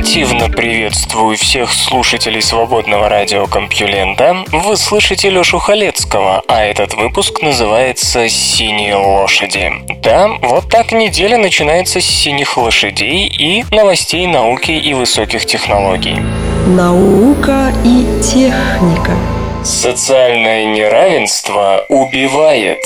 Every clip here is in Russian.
Ультимативно приветствую всех слушателей свободного радиокомпьюлента. Вы слышите Лёшу Халецкого, а этот выпуск называется «Синие лошади». Да, вот так неделя начинается с синих лошадей и новостей науки и высоких технологий. Наука и техника Социальное неравенство убивает.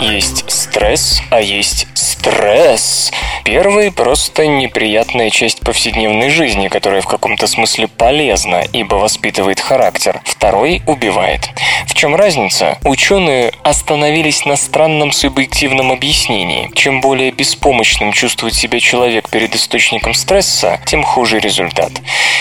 Есть стресс, а есть стресс. Первый – просто неприятная часть повседневной жизни, которая в каком-то смысле полезна, ибо воспитывает характер. Второй – убивает. В чем разница? Ученые остановились на странном субъективном объяснении. Чем более беспомощным чувствует себя человек перед источником стресса, тем хуже результат.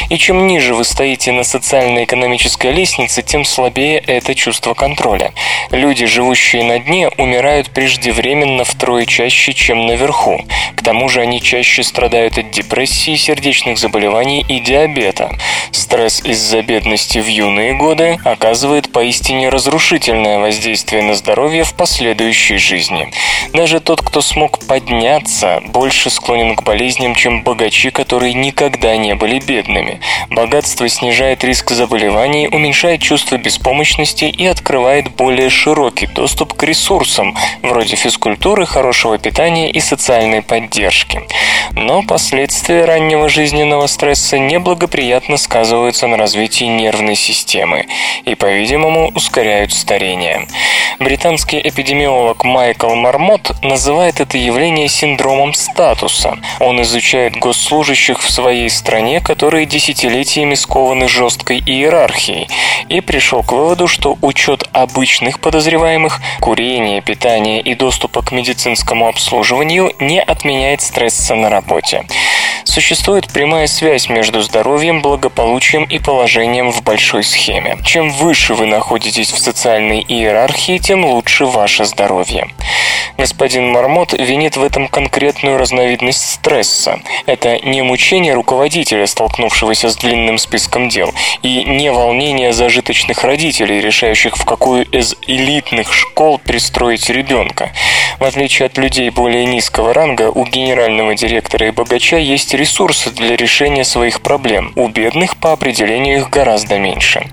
И чем ниже вы стоите на социально-экономической лестнице, тем слабее это чувство контроля. Люди, живущие на дне, умирают преждевременно втрое чаще, чем наверху. К тому же они чаще страдают от депрессии, сердечных заболеваний и диабета. Стресс из-за бедности в юные годы оказывает поистине разрушительное воздействие на здоровье в последующей жизни. Даже тот, кто смог подняться, больше склонен к болезням, чем богачи, которые никогда не были бедными. Богатство снижает риск заболеваний, уменьшает чувство беспомощности и открывает более широкий доступ к ресурсам, вроде физкультуры, хорошего питания и социальной поддержки. Но последствия раннего жизненного стресса неблагоприятно сказываются на развитии нервной системы и, по-видимому, ускоряют старение. Британский эпидемиолог Майкл Мармот называет это явление синдромом статуса. Он изучает госслужащих в своей стране, которые десятилетиями скованы жесткой иерархией, и пришел к выводу, что учет обычных подозреваемых, курение, питание и доступа к медицинскому обслуживанию не отменяет стресса на работе. Существует прямая связь между здоровьем, благополучием и положением в большой схеме. Чем выше вы находитесь в социальной иерархии, тем лучше ваше здоровье. Господин Мармот винит в этом конкретную разновидность стресса. Это не мучение руководителя, столкнувшегося с длинным списком дел, и не волнение зажиточных родителей, решающих, в какую из элитных школ пристроить ребенка. В отличие от людей более низкого ранга, у генерального директора и богача есть ресурсы для решения своих проблем. У бедных по определению их гораздо меньше.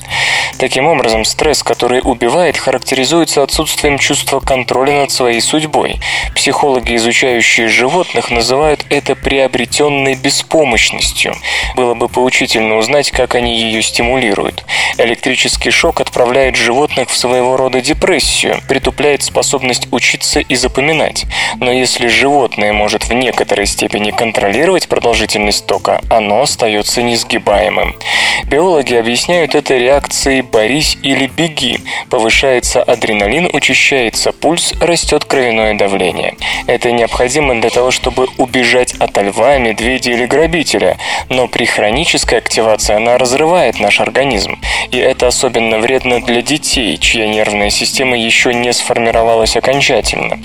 Таким образом, стресс, который убивает, характеризуется отсутствием чувства контроля над своей судьбой. Психологи, изучающие животных, называют это приобретенной беспомощностью. Было бы поучительно узнать, как они ее стимулируют. Электрический шок отправляет животных в своего рода депрессию, притупляет способность учиться и запоминать. Но если животное может в некоторой степени контролировать продолжительность тока, оно остается несгибаемым. Биологи объясняют это реакцией «борись или беги». Повышается адреналин, учащается пульс, растет кровяное давление. Это необходимо для того, чтобы убежать от льва, медведя или грабителя, но при хронической активации она разрывает наш организм. И это особенно вредно для детей, чья нервная система еще не сформировалась окончательно.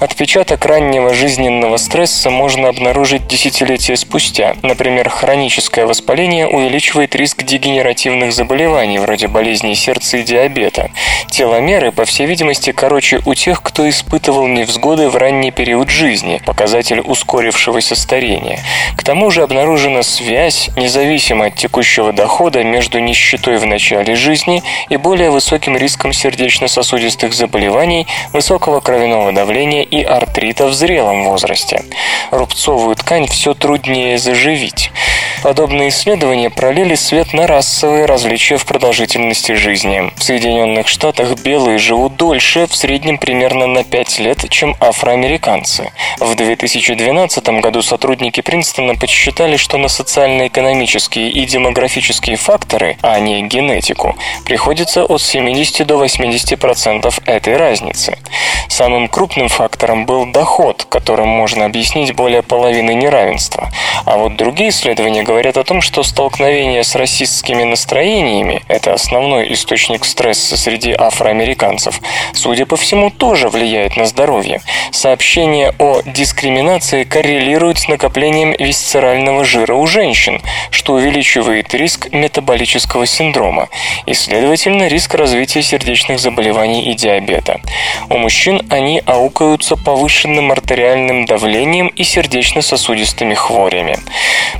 Отпечаток раннего жизненного стресса можно обнаружить десятилетия спустя. Например, хроническое воспаление увеличивает риск дегенеративных заболеваний, вроде болезней сердца и диабета. Теломеры, по всей видимости, короче у тех, кто испытывал невзгоды в ранний период жизни, показатель ускорившегося старения. К тому же обнаружена связь, независимо от текущего дохода, между нищетой в начале жизни и более высоким риском сердечно-сосудистых заболеваний, высокого кровяного давления и артрита в зрелом возрасте. Рубцовую ткань все труднее заживить. Подобные исследования пролили свет на расовые различия в продолжительности жизни. В Соединенных Штатах белые живут дольше, в среднем примерно на 5 лет, чем афроамериканцы. В 2012 году сотрудники Принстона подсчитали, что на социально-экономические и демографические факторы, а не генетику, приходится от 70 до 80% этой разницы. Самым крупным фактором был доход, которым можно объяснить более половины неравенства. А вот другие исследования говорят о том, что столкновение с расистскими настроениями – это основной источник стресса среди афроамериканцев, судя по всему, тоже влияет на здоровье. Сообщения о дискриминации коррелируют с накоплением висцерального жира у женщин, что увеличивает риск метаболического синдрома и, следовательно, риск развития сердечных заболеваний и диабета. У мужчин они аукаются повышенным артериальным давлением и сердечно-сосудистыми хворями.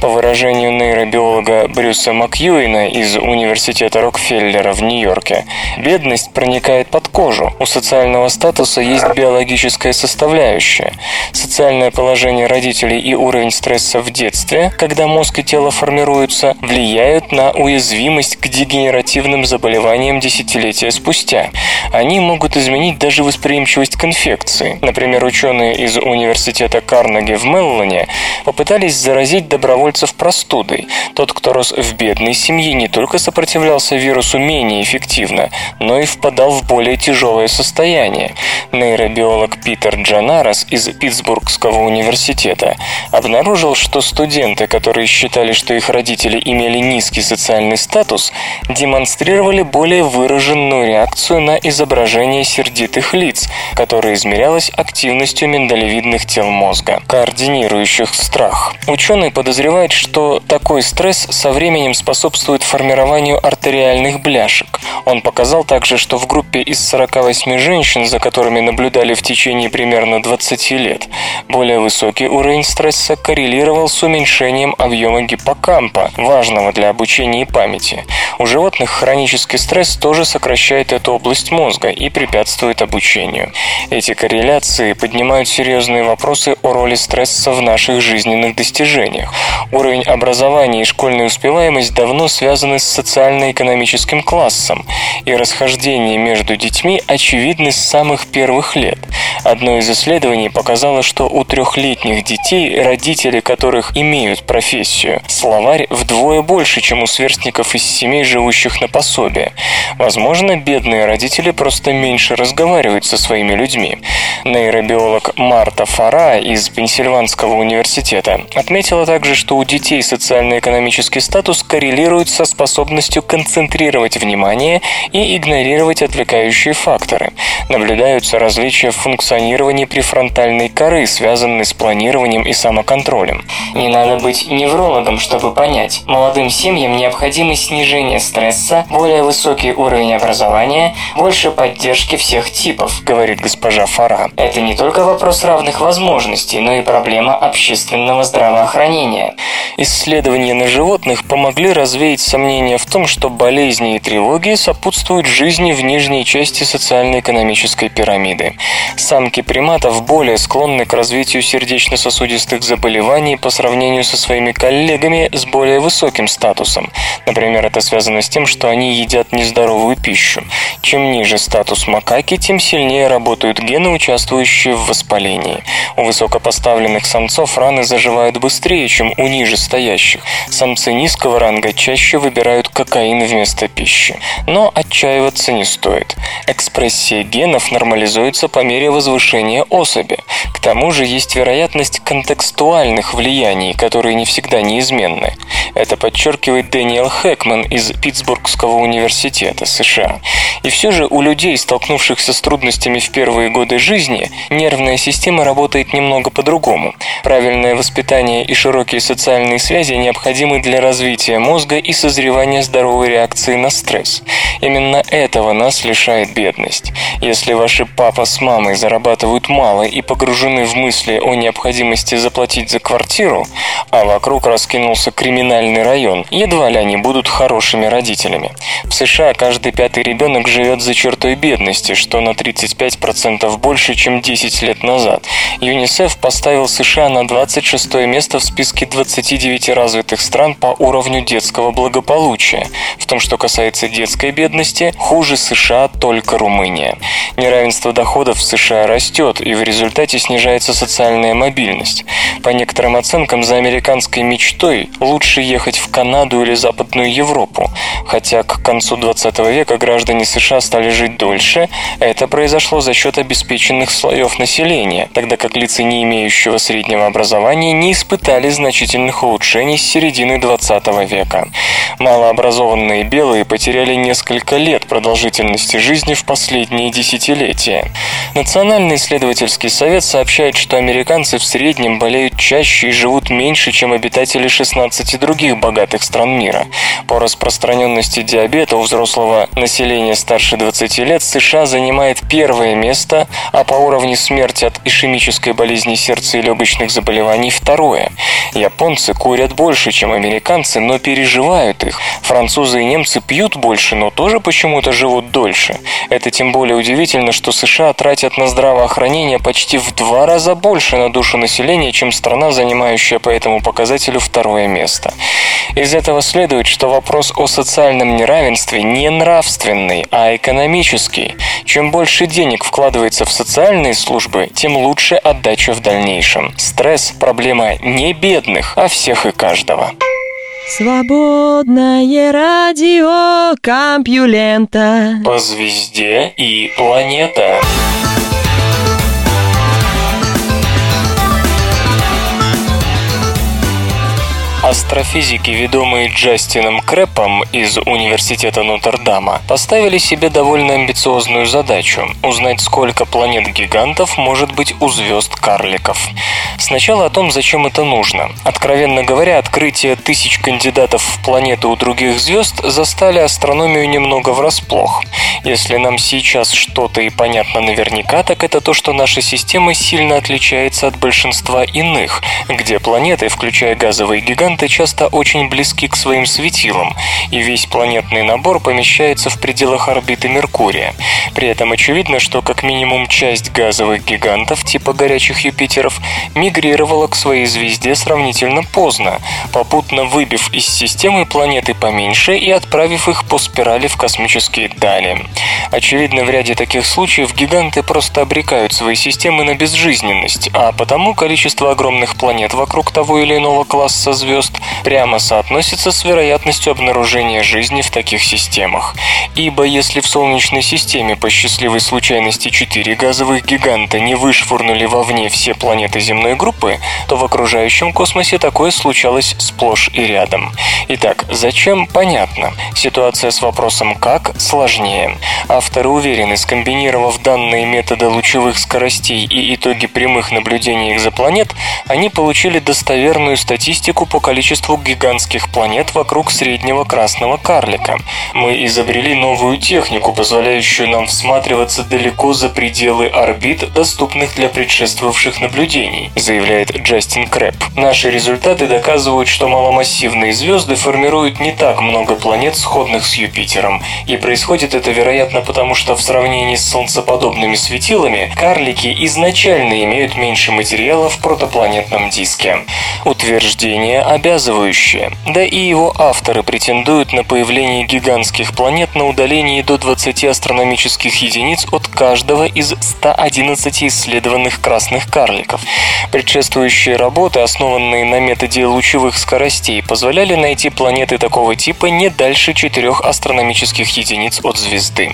По выражению нейробиолога Брюса Макьюина из Университета Рокфеллера в Нью-Йорке, бедность проникает под кожу. У социального статуса есть биологическая составляющая. Социальное положение родителей и уровень стресса в детстве, когда мозг и тело формируются, влияют на уязвимость к дегенеративным заболеваниям десятилетия спустя. Они могут изменить даже восприимчивость к инфекции. Например, ученые из Университета Карнеги в Меллоне попытались заразить добровольцев простудой. Тот, кто рос в бедной семье, не только сопротивлялся вирусу менее эффективно, но и впадал в более тяжелое состояние. Нейробиолог Питер Джанарас из Питтсбургского университета обнаружил, что студенты, которые считали, что их родители имели низкий социальный статус, демонстрировали более выраженную реакцию на изображение сердитых лиц, которая измерялась активностью миндалевидных тел мозга, координирующих страх. Ученые подозревают, что такой стресс со временем способствует формированию артериальных бляшек. Он показал также, что в группе из 48 женщин, за которыми наблюдали в течение примерно 20 лет, более высокий уровень стресса коррелировал с уменьшением объема гиппокампа, важного для обучения и памяти. У животных хронический стресс тоже сокращает эту область мозга и препятствует обучению. Эти корреляции поднимают серьезные вопросы о роли стресса в наших жизненных достижениях. Уровень образования и школьная успеваемость давно связаны с социально-экономическим классом, и расхождение между детьми очевидны с самых первых лет. Одно из исследований показало, что у трехлетних детей, родители которых имеют профессию, словарь вдвое больше, чем у сверстников из семей, живущих на пособие. Возможно, бедные родители просто меньше разговаривают со своими людьми. Нейробиолог Марта Фара из Пенсильванского университета отметила также, что у детей социально-экономический статус коррелирует со способностью концентрировать внимание и игнорировать отвлекающие факторы. Наблюдаются различия в функционировании префронтальной коры, связанные с планированием и самоконтролем. Не надо быть неврологом, чтобы понять. Молодым семьям необходимо снижение стресса, более высокий уровень образования, больше поддержки всех типов, говорит госпожа Фара. Это не только вопрос равных возможностей, но и проблема общественного здравоохранения. Исследования на животных помогли развеять сомнения в том, что болезни и тревоги сопутствуют жизни в нижней части социально-экономической пирамиды. Самки приматов более склонны к развитию сердечно-сосудистых заболеваний по сравнению со своими коллегами с более высоким статусом. Например, это связано с тем, что они едят нездоровую пищу. Чем ниже статус макаки, тем сильнее работают гены, участвующие в воспалении. У высокопоставленных самцов раны заживают быстрее, чем у ниже стоящих. Самцы низкого ранга чаще выбирают кокаин вместо пищи. Но отчаиваться не стоит. Экспрессия генов нормализуется по мере возвышения особи. К тому же есть вероятность контекстуальных влияний, которые не всегда неизменны. Это подчеркивает Дэниел Хэкман из Питтсбургского университета США. И все же у людей, столкнувшихся с трудностями в первые годы жизни, нервная система работает немного по-другому. Правильное воспитание и широкие социальные связи необходимы для развития мозга и созревания здоровой реакции на стресс. Именно этого нас лишает бедность. Если ваши папа с мамой зарабатывают мало и погружены в мысли о необходимости заплатить за квартиру, а вокруг раскинулся криминальный район, едва ли они будут хорошими родителями. В США каждый пятый ребенок живет за чертой бедности, что на 35% больше, чем 10 лет назад. ЮНИСЕФ поставил США на 26 место в списке 29 развитых стран по уровню детского благополучия. В том, что касается детской бедности, хуже США только Румыния. Неравенство доходов в США растет, и в результате снижается социальная мобильность. По некоторым оценкам, за американской мечтой лучше ехать в Канаду или Западную Европу. Хотя к концу 20 века граждане США стали жить дольше, это произошло за счет обеспеченных слоев населения, тогда как лица, не имеющего среднего образования, не испытали значительных улучшений с середины 20 века. Малообразованные белые потеряли несколько лет продолжительности жизни в последние десятилетия. Национальный исследовательский совет сообщает, что американцы в среднем болеют чаще и живут меньше, чем обитатели 16 других богатых стран мира. По распространенности диабета у взрослого населения старше 20 лет США занимает первое место, а по уровню смерти от ишемической болезни сердца и легочных заболеваний второе. Японцы курят больше, чем американцы, но переживают их. Французы и немцы пьют больше, но тоже почему-то живут дольше. Это тем более удивительно, что США тратят на здравоохранение почти в два раза больше на душу населения, чем страна, занимающая по этому показателю второе место. Из этого следует, что вопрос о социальном неравенстве не нравственный, а экономический. Чем больше денег вкладывается в социальные службы, тем лучше отдача в дальнейшем. Стресс – проблема не бедных, а всех и каждого. Свободное радио Компьюлента По звезде и планета. Астрофизики, ведомые Джастином Крэпом из Университета Нотр-Дама, поставили себе довольно амбициозную задачу – узнать, сколько планет-гигантов может быть у звезд-карликов. Сначала о том, зачем это нужно. Откровенно говоря, открытие тысяч кандидатов в планеты у других звезд застали астрономию немного врасплох. Если нам сейчас что-то и понятно наверняка, так это то, что наша система сильно отличается от большинства иных, где планеты, включая газовые гиганты, часто очень близки к своим светилам, и весь планетный набор помещается в пределах орбиты Меркурия. При этом очевидно, что как минимум часть газовых гигантов типа горячих Юпитеров мигрировала к своей звезде сравнительно поздно, попутно выбив из системы планеты поменьше и отправив их по спирали в космические дали. Очевидно, в ряде таких случаев гиганты просто обрекают свои системы на безжизненность, а потому количество огромных планет вокруг того или иного класса звезд прямо соотносится с вероятностью обнаружения жизни в таких системах. Ибо если в Солнечной системе по счастливой случайности четыре газовых гиганта не вышвырнули вовне все планеты земной группы, то в окружающем космосе такое случалось сплошь и рядом. Итак, зачем? Понятно. Ситуация с вопросом «как» сложнее. Авторы уверены, скомбинировав данные метода лучевых скоростей и итоги прямых наблюдений экзопланет, они получили достоверную статистику по количеству гигантских планет вокруг среднего красного карлика. Мы изобрели новую технику, позволяющую нам всматриваться далеко за пределы орбит, доступных для предшествовавших наблюдений, заявляет Джастин Крэп. Наши результаты доказывают, что маломассивные звезды формируют не так много планет, сходных с Юпитером, и происходит это, вероятно, потому что в сравнении с солнцеподобными светилами карлики изначально имеют меньше материала в протопланетном диске. Утверждение обязывающее, да и его авторы претендуют на появление гигантских планет на удалении до 20 астрономических единиц от каждого из 111 исследованных красных карликов. Предшествующие работы, основанные на методе лучевых скоростей, позволяли найти планеты такого типа не дальше 4 астрономических единиц от звезды.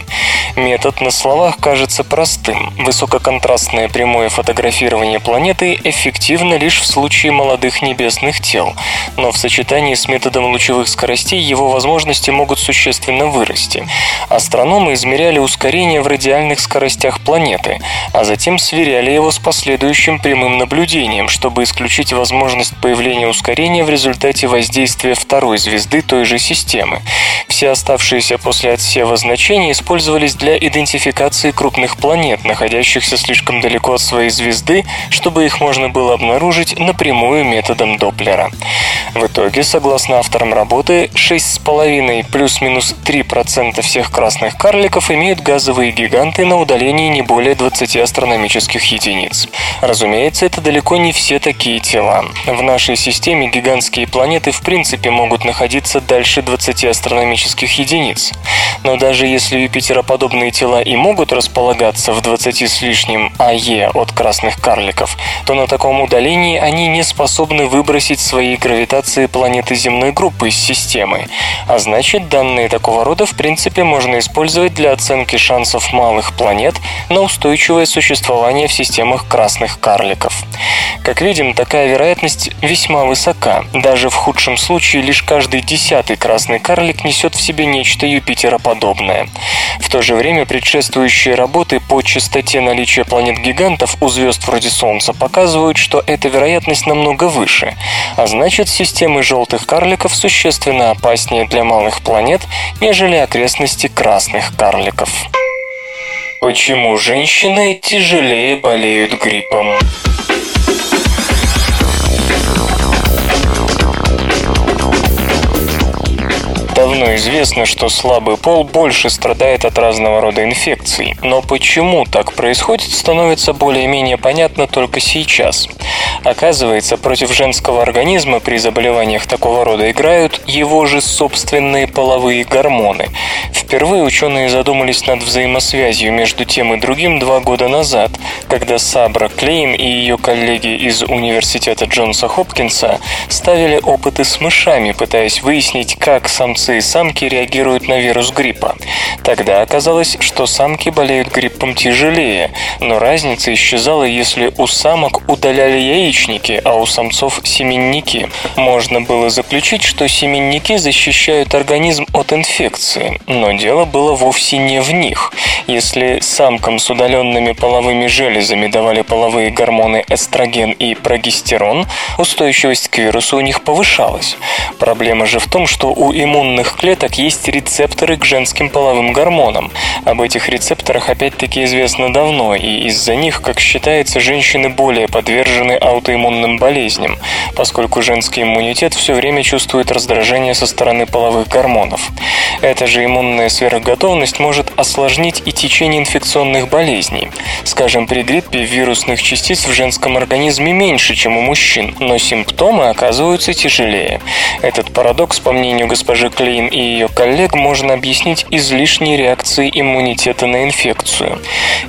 Метод на словах кажется простым. Высококонтрастное прямое фотографирование планеты эффективно лишь в случае молодых небесных тел. Но в сочетании с методом лучевых скоростей его возможности могут существенно вырасти. Астрономы измеряли ускорение в радиальных скоростях планеты, а затем сверяли его с последующим прямым наблюдением, чтобы исключить возможность появления ускорения в результате воздействия второй звезды той же системы. Все оставшиеся после отсева значения использовались для идентификации крупных планет, находящихся слишком далеко от своей звезды, чтобы их можно было обнаружить напрямую методом Доплера. В итоге, согласно авторам работы, 6,5 плюс-минус 3% всех красных карликов имеют газовые гиганты на удалении не более 20 астрономических единиц. Разумеется, это далеко не все такие тела. В нашей системе гигантские планеты в принципе могут находиться дальше 20 астрономических единиц. Но даже если Юпитероподобные тела и могут располагаться в 20 с лишним АЕ от красных карликов, то на таком удалении они не способны выбросить свои гравитации планеты земной группы из системы. А значит, данные такого рода в принципе можно использовать для оценки шансов малых планет на устойчивое существование в системах красных карликов. Как видим, такая вероятность весьма высока. Даже в худшем случае лишь каждый десятый красный карлик несет в себе нечто Юпитероподобное. В то же время предшествующие работы по частоте наличия планет-гигантов у звезд вроде Солнца показывают, что эта вероятность намного выше, а значит системы желтых карликов существенно опаснее для малых планет, нежели окрестности красных карликов. Почему женщины тяжелее болеют гриппом? Давно известно, что слабый пол больше страдает от разного рода инфекций. Но почему так происходит, становится более-менее понятно только сейчас. Оказывается, против женского организма при заболеваниях такого рода играют его же собственные половые гормоны. Впервые ученые задумались над взаимосвязью между тем и другим два года назад, когда Сабра Клейн и ее коллеги из Университета Джонса Хопкинса ставили опыты с мышами, пытаясь выяснить, как самцы и самки реагируют на вирус гриппа. Тогда оказалось, что самки болеют гриппом тяжелее, но разница исчезала, если у самок удаляли яичники, а у самцов семенники. Можно было заключить, что семенники защищают организм от инфекции, но дело было вовсе не в них. Если самкам с удаленными половыми железами давали половые гормоны эстроген и прогестерон, устойчивость к вирусу у них повышалась. Проблема же в том, что у иммунных клеток есть рецепторы к женским половым гормонам. Об этих рецепторах опять-таки известно давно, и из-за них, как считается, женщины более подвержены аутоиммунным болезням, поскольку женский иммунитет все время чувствует раздражение со стороны половых гормонов. Эта же иммунная сверхготовность может осложнить и течение инфекционных болезней. Скажем, при гриппе вирусных частиц в женском организме меньше, чем у мужчин, но симптомы оказываются тяжелее. Этот парадокс, по мнению госпожи Клей, Клейн и ее коллег можно объяснить излишней реакцией иммунитета на инфекцию.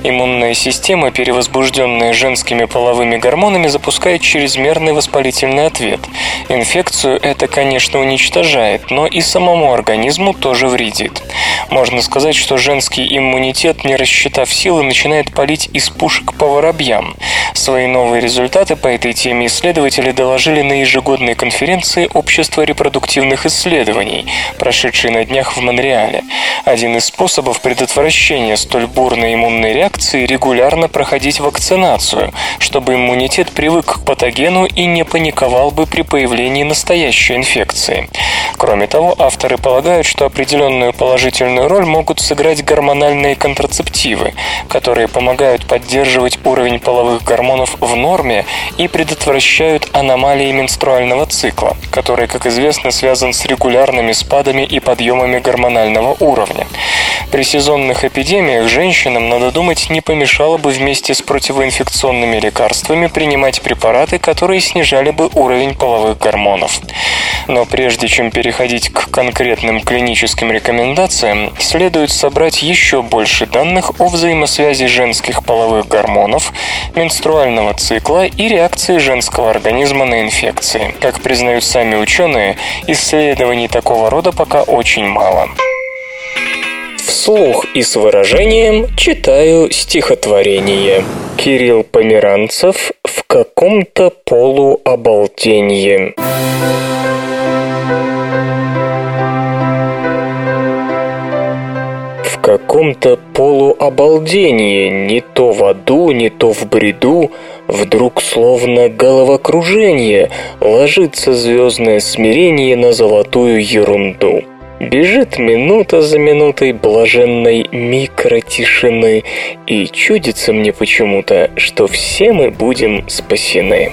Иммунная система, перевозбужденная женскими половыми гормонами, запускает чрезмерный воспалительный ответ. Инфекцию это, конечно, уничтожает, но и самому организму тоже вредит. Можно сказать, что женский иммунитет, не рассчитав силы, начинает палить из пушек по воробьям. Свои новые результаты по этой теме исследователи доложили на ежегодной конференции Общества репродуктивных исследований, прошедшей на днях в Монреале. Один из способов предотвращения столь бурной иммунной реакции – регулярно проходить вакцинацию, чтобы иммунитет привык к патогену и не паниковал бы при появлении настоящей инфекции. Кроме того, авторы полагают, что определенную положительную роль могут сыграть гормональные контрацептивы, которые помогают поддерживать уровень половых гормонов в норме и предотвращают аномалии менструального цикла, который, как известно, связан с регулярными спадами спадами и подъемами гормонального уровня. При сезонных эпидемиях женщинам, надо думать, не помешало бы вместе с противоинфекционными лекарствами принимать препараты, которые снижали бы уровень половых гормонов. Но прежде чем переходить к конкретным клиническим рекомендациям, следует собрать еще больше данных о взаимосвязи женских половых гормонов, менструального цикла и реакции женского организма на инфекции. Как признают сами ученые, исследований такого рода пока очень мало. Вслух и с выражением читаю стихотворение. Кирилл Померанцев в каком каком-то полуобалденье. В каком-то полуобалдении, не то в аду, не то в бреду, вдруг словно головокружение ложится звездное смирение на золотую ерунду. Бежит минута за минутой блаженной микротишины, и чудится мне почему-то, что все мы будем спасены.